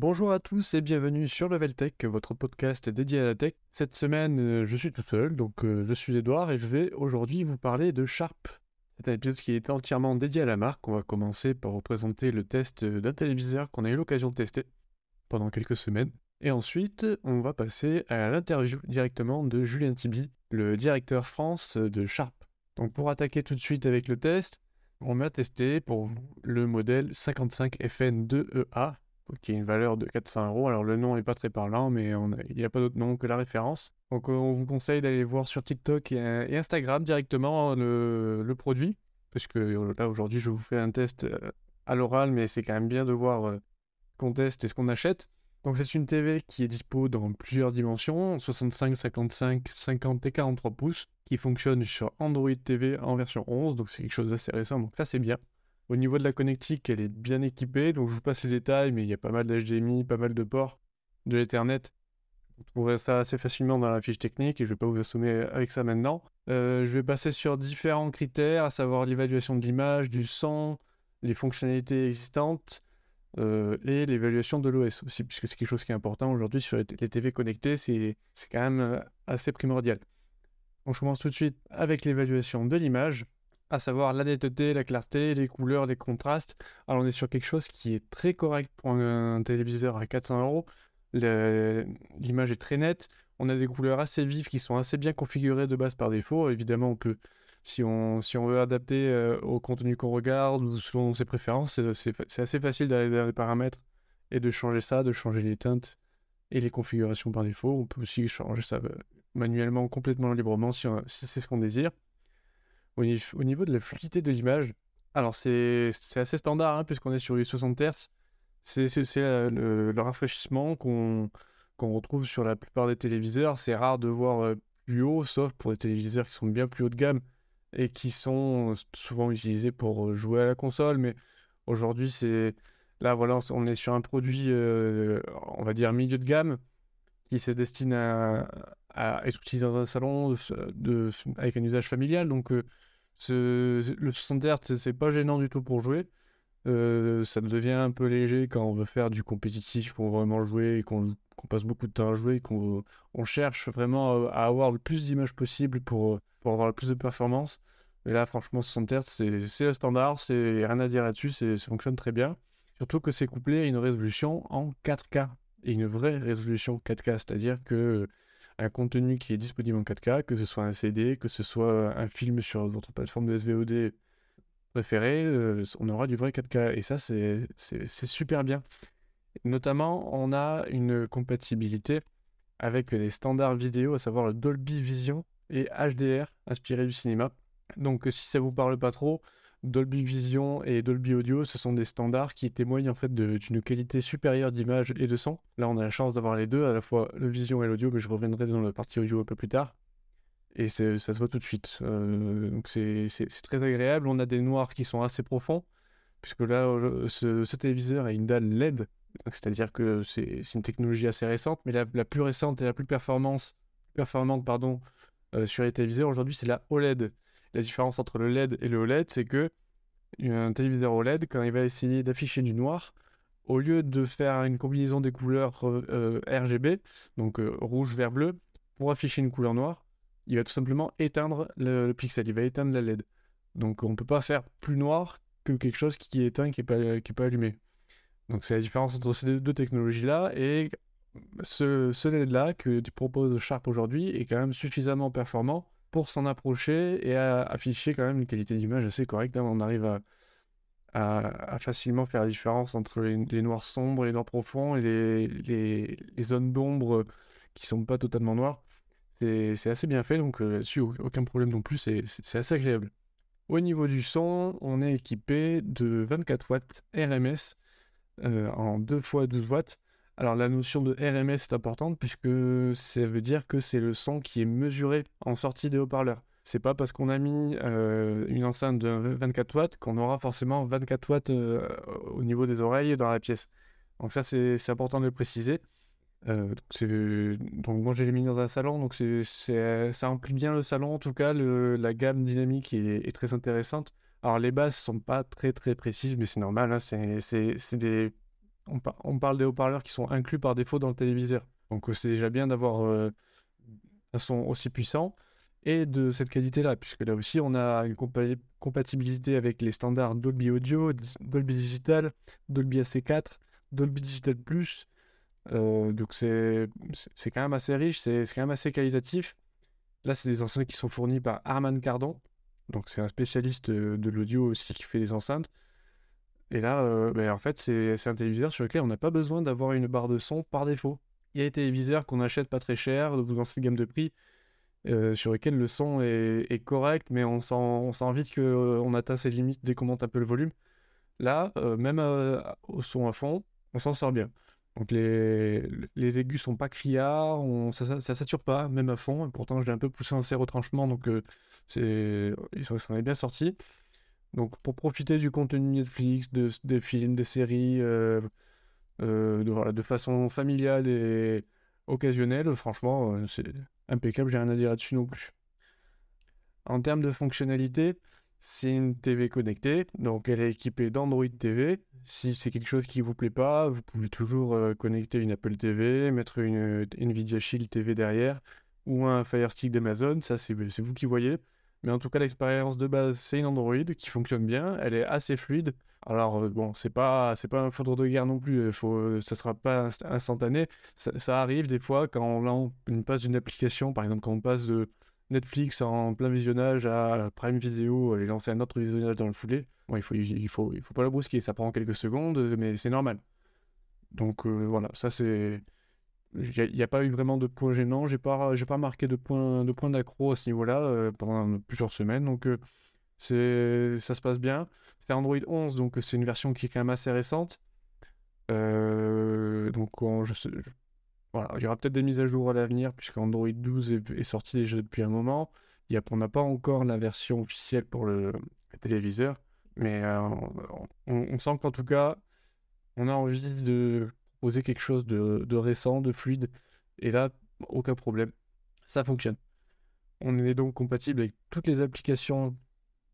Bonjour à tous et bienvenue sur Level Tech, votre podcast dédié à la tech. Cette semaine, euh, je suis tout seul, donc euh, je suis Edouard et je vais aujourd'hui vous parler de Sharp. C'est un épisode qui est entièrement dédié à la marque. On va commencer par vous présenter le test d'un téléviseur qu'on a eu l'occasion de tester pendant quelques semaines. Et ensuite, on va passer à l'interview directement de Julien Tibi, le directeur France de Sharp. Donc pour attaquer tout de suite avec le test, on m'a testé pour vous le modèle 55FN2EA qui a une valeur de 400 euros. Alors le nom n'est pas très parlant, mais il n'y a pas d'autre nom que la référence. Donc on vous conseille d'aller voir sur TikTok et, Instagram directement le, produit, parce que euh, là aujourd'hui je vous fais un test euh, à l'oral, mais c'est quand même bien de voir euh, qu'on teste et ce qu'on achète. Donc c'est une TV qui est dispo dans plusieurs dimensions, 65, 55, 50 et 43 pouces, qui fonctionne sur Android TV en version 11, donc c'est quelque chose d'assez récent, donc ça c'est bien. Au niveau de la connectique, elle est bien équipée, donc je vous passe les détails, mais il y a pas mal d'HDMI, pas mal de ports, de l'Ethernet. Vous trouverez ça assez facilement dans la fiche technique et je ne vais pas vous assommer avec ça maintenant. Euh, je vais passer sur différents critères, à savoir l'évaluation de l'image, du son, les fonctionnalités existantes euh, et l'évaluation de l'OS aussi, puisque c'est quelque chose qui est important aujourd'hui sur les, TV connectées, c'est quand même euh, assez primordial. Je commence tout de suite avec l'évaluation de l'image à savoir la netteté, la clarté, les couleurs, les contrastes. Alors on est sur quelque chose qui est très correct pour un, téléviseur à 400 euros. L'image est très nette. On a des couleurs assez vives qui sont assez bien configurées de base par défaut. Évidemment, on peut, si on, si on veut adapter euh, au contenu qu'on regarde ou selon ses préférences, c'est assez facile d'aller dans les paramètres et de changer ça, de changer les teintes et les configurations par défaut. On peut aussi changer ça euh, manuellement, complètement librement si c'est ce qu'on désire. Au, niveau de la fluidité de l'image, alors c'est assez standard hein, puisqu'on est sur les 60 Hz. C'est le, rafraîchissement qu'on retrouve sur la plupart des téléviseurs. C'est rare de voir euh, plus haut, sauf pour les téléviseurs qui sont bien plus haut de gamme et qui sont souvent utilisés pour euh, jouer à la console. Mais aujourd'hui, c'est là voilà, on est sur un produit, euh, on va dire milieu de gamme, qui se destine à, être utilisé dans un salon avec un usage familial. Donc le 60 Hz, c'est pas gênant du tout pour jouer. Euh, ça devient un peu léger quand on veut faire du compétitif, qu'on veut vraiment jouer et qu'on passe beaucoup de temps à jouer, qu'on on cherche vraiment à, avoir le plus d'images possible pour, pour avoir le plus de performance. Et là, franchement, 60 Hz, c'est le standard, c'est rien à dire là-dessus, ça fonctionne très bien. Surtout que c'est couplé à une résolution en 4K et une vraie résolution 4K, c'est-à-dire que un contenu qui est disponible en 4K, que ce soit un CD, que ce soit un film sur votre plateforme de SVOD préférée, euh, on aura du vrai 4K. Et ça, c'est super bien. Notamment, on a une compatibilité avec les standards vidéo, à savoir le Dolby Vision et HDR, inspiré du cinéma. Donc, si ça vous parle pas trop, Dolby Vision et Dolby Audio, ce sont des standards qui témoignent en fait d'une qualité supérieure d'image et de son. Là, on a la chance d'avoir les deux, à la fois le Vision et l'audio, mais je reviendrai dans la partie audio un peu plus tard. Et ça se voit tout de suite. Euh, donc c'est très agréable. On a des noirs qui sont assez profonds, puisque là, ce, téléviseur a une dalle LED. C'est-à-dire que c'est une technologie assez récente, mais la, plus récente et la plus performante pardon, euh, sur les téléviseurs aujourd'hui, c'est la OLED. La différence entre le LED et le OLED, c'est que un téléviseur OLED, quand il va essayer d'afficher du noir, au lieu de faire une combinaison des couleurs euh, RGB, donc euh, rouge, vert, bleu, pour afficher une couleur noire, il va tout simplement éteindre le, pixel, il va éteindre la LED. Donc on ne peut pas faire plus noir que quelque chose qui est éteint, qui n'est pas, pas allumé. Donc c'est la différence entre ces deux technologies-là, et ce, LED-là que tu proposes Sharp aujourd'hui est quand même suffisamment performant pour s'en approcher et à afficher quand même une qualité d'image assez correcte. Hein. On arrive à, facilement faire la différence entre les, noirs sombres, les noirs profonds et les, zones d'ombre qui sont pas totalement noires. C'est assez bien fait, donc euh, là-dessus, aucun problème non plus, c'est assez agréable. Au niveau du son, on est équipé de 24 watts RMS euh, en 2 x 12 watts alors la notion de RMS est importante puisque ça veut dire que c'est le son qui est mesuré en sortie des haut-parleurs. C'est pas parce qu'on a mis euh, une enceinte de 24 watts qu'on aura forcément 24 watts euh, au niveau des oreilles dans la pièce. Donc ça c'est important de le préciser. Euh, donc, moi j'ai mis dans un salon, donc ça remplit bien le salon. En tout cas, la gamme dynamique est, très intéressante. Alors les basses sont pas très très précises, mais c'est normal. Hein, c'est des on, parle des haut-parleurs qui sont inclus par défaut dans le téléviseur. Donc c'est déjà bien d'avoir un son aussi puissant et de cette qualité-là, puisque là aussi on a une compatibilité avec les standards Dolby Audio, Dolby Digital, Dolby AC4, Dolby Digital Plus. Euh, donc c'est quand même assez riche, c'est quand même assez qualitatif. Là, c'est des enceintes qui sont fournies par Arman Cardon. Donc c'est un spécialiste euh, de l'audio aussi qui fait les enceintes. Et là, euh, ben, en fait, c'est un téléviseur sur lequel on n'a pas besoin d'avoir une barre de son par défaut. Il y a des téléviseurs qu'on achète pas très cher, dans cette gamme de prix, euh, sur lesquels le son est, correct, mais on sent, vite qu'on euh, atteint ses limites dès qu'on monte un peu le volume. Là, même au son à fond, on s'en sort bien. Donc les, les aigus sont pas criards, on, ça, ne sature pas, même à fond. pourtant, j'ai un peu poussé un serre retranchement, donc c'est, ça en est bien sorti. Donc pour profiter du contenu Netflix, de, des films, des séries, de, voilà, de façon familiale et occasionnelle, franchement, c'est impeccable, j'ai rien à dire là-dessus non plus. En termes de fonctionnalité, c'est une TV connectée, donc elle est équipée d'Android TV. Si c'est quelque chose qui vous plaît pas, vous pouvez toujours euh, connecter une Apple TV, mettre une, Nvidia Shield TV derrière ou un Fire Stick d'Amazon, ça c'est vous qui voyez. Mais en tout cas, l'expérience de base, c'est une Android qui fonctionne bien, elle est assez fluide. Alors euh, bon, c'est pas pas un foudre de guerre non plus, faut, ça sera pas instantané. Ça, arrive des fois quand on, on passe d'une application, par exemple quand on passe de Netflix en plein visionnage à Prime Video et lancer un autre visionnage dans le foulée. Bon, il faut il faut il faut pas la brusquer, ça prend quelques secondes, mais c'est normal. Donc euh, voilà, ça c'est il n'y a, pas eu vraiment de points gênants. J'ai pas, j'ai pas marqué de points, de d'accro à ce niveau-là euh, pendant plusieurs semaines. Donc, euh, c'est, ça se passe bien. C'est Android 11, donc c'est une version qui est quand même assez récente. Euh, donc, je, voilà, il y aura peut-être des mises à jour à l'avenir, puisque Android 12 est, sorti déjà depuis un moment. Il y a, on n'a pas encore la version officielle pour le, téléviseur, mais on sent qu'en tout cas, on a envie de poser quelque chose de, récent, de fluide. Et là, aucun problème. Ça fonctionne. On est donc compatible avec toutes les applications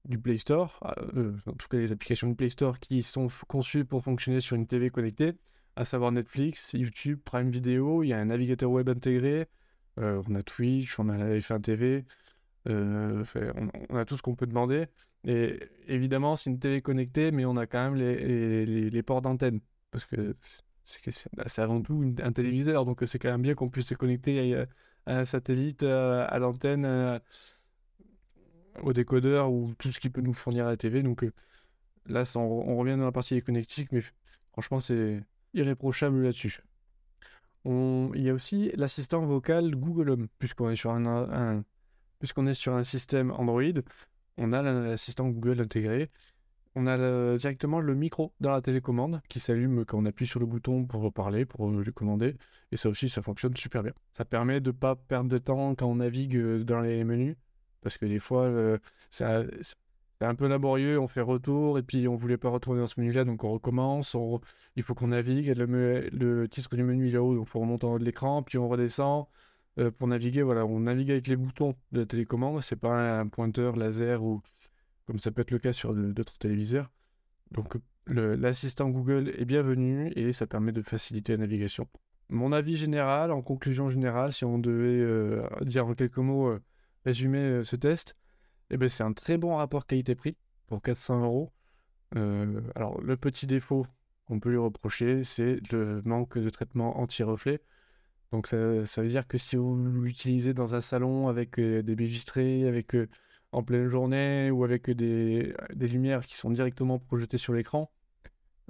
du Play Store, euh, euh, en tout cas les applications du Play Store qui sont conçues pour fonctionner sur une TV connectée, à savoir Netflix, YouTube, Prime Video, il y a un navigateur web intégré, euh, on a Twitch, on a la F1 TV, on, a tout ce qu'on peut demander. Et évidemment, c'est une TV connectée, mais on a quand même les, les ports d'antenne, parce que c'est avant tout un téléviseur, donc c'est quand même bien qu'on puisse se connecter à, un satellite, euh, à, l'antenne, euh, au décodeur ou tout ce qui peut nous fournir la TV. Donc euh, là, on, revient dans la partie connectique, mais franchement, c'est irréprochable là-dessus. il y a aussi l'assistant vocal Google Home, puisqu'on est sur un puisqu'on est sur un système Android, on a l'assistant Google intégré on a directement le micro dans la télécommande qui s'allume quand on appuie sur le bouton pour parler, pour le commander. Et ça aussi, ça fonctionne super bien. Ça permet de ne pas perdre de temps quand on navigue euh, dans les menus. Parce que des fois, c'est un peu laborieux. On fait retour et puis on voulait pas retourner dans ce menu-là, donc on recommence. il faut qu'on navigue. Le, le, titre du menu est là-haut, donc il faut remonter en haut de l'écran. Puis on redescend. Euh, pour naviguer, voilà, on navigue avec les boutons de la télécommande. C'est pas un pointeur laser ou comme ça peut être le cas sur d'autres téléviseurs. Donc l'assistant Google est bienvenu et ça permet de faciliter la navigation. Mon avis général, en conclusion générale, si on devait euh, dire en quelques mots, euh, résumer euh, ce test, eh ben, c'est un très bon rapport qualité-prix pour 400 euros. alors le petit défaut qu'on peut lui reprocher, c'est le manque de traitement anti-reflet. Donc ça, veut dire que si vous l'utilisez dans un salon avec des baies avec en pleine journée ou avec des, lumières qui sont directement projetées sur l'écran,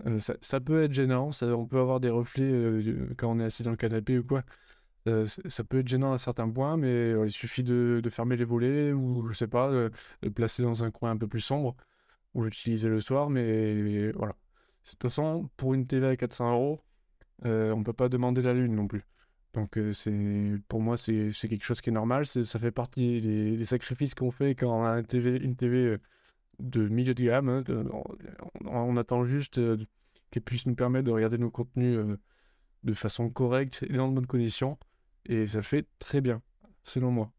euh, ça, peut être gênant. Ça, on peut avoir des reflets euh, quand on est assis dans le canapé ou quoi. ça peut être gênant à certains points, mais euh, il suffit de, fermer les volets ou, je sais pas, de, placer dans un coin un peu plus sombre ou l'utiliser le soir. Mais voilà. De toute façon, pour une télé à 400 euros, on peut pas demander la lune non plus. Donc euh, c'est pour moi c'est quelque chose qui est normal, ça fait partie des, sacrifices qu'on fait quand on a une TV, une TV euh, de milieu de gamme. Hein, on, attend juste euh, qu'elle puisse nous permettre de regarder nos contenus de façon correcte et dans de bonnes conditions. Et ça fait très bien, selon moi.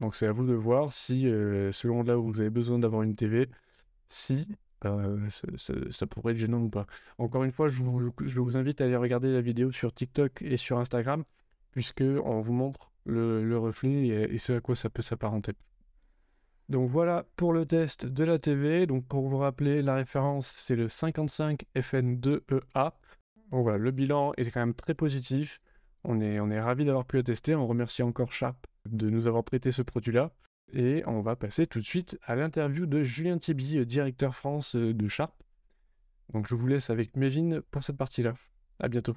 Donc c'est à vous de voir si, selon là où vous avez besoin d'avoir une TV, si euh, ça, pourrait être gênant ou pas. Encore une fois, je vous, invite à aller regarder la vidéo sur TikTok et sur Instagram, puisque on vous montre le, reflet et, ce à quoi ça peut s'apparenter. Donc voilà pour le test de la TV. Donc pour vous rappeler, la référence c'est le 55 FN2EA. Donc voilà, le bilan est quand même très positif. On est, on est ravis d'avoir pu le tester. On remercie encore Sharp de nous avoir prêté ce produit-là. Et on va passer tout de suite à l'interview de Julien Thiby, directeur France de Sharp. Donc je vous laisse avec Mévin pour cette partie-là. À bientôt.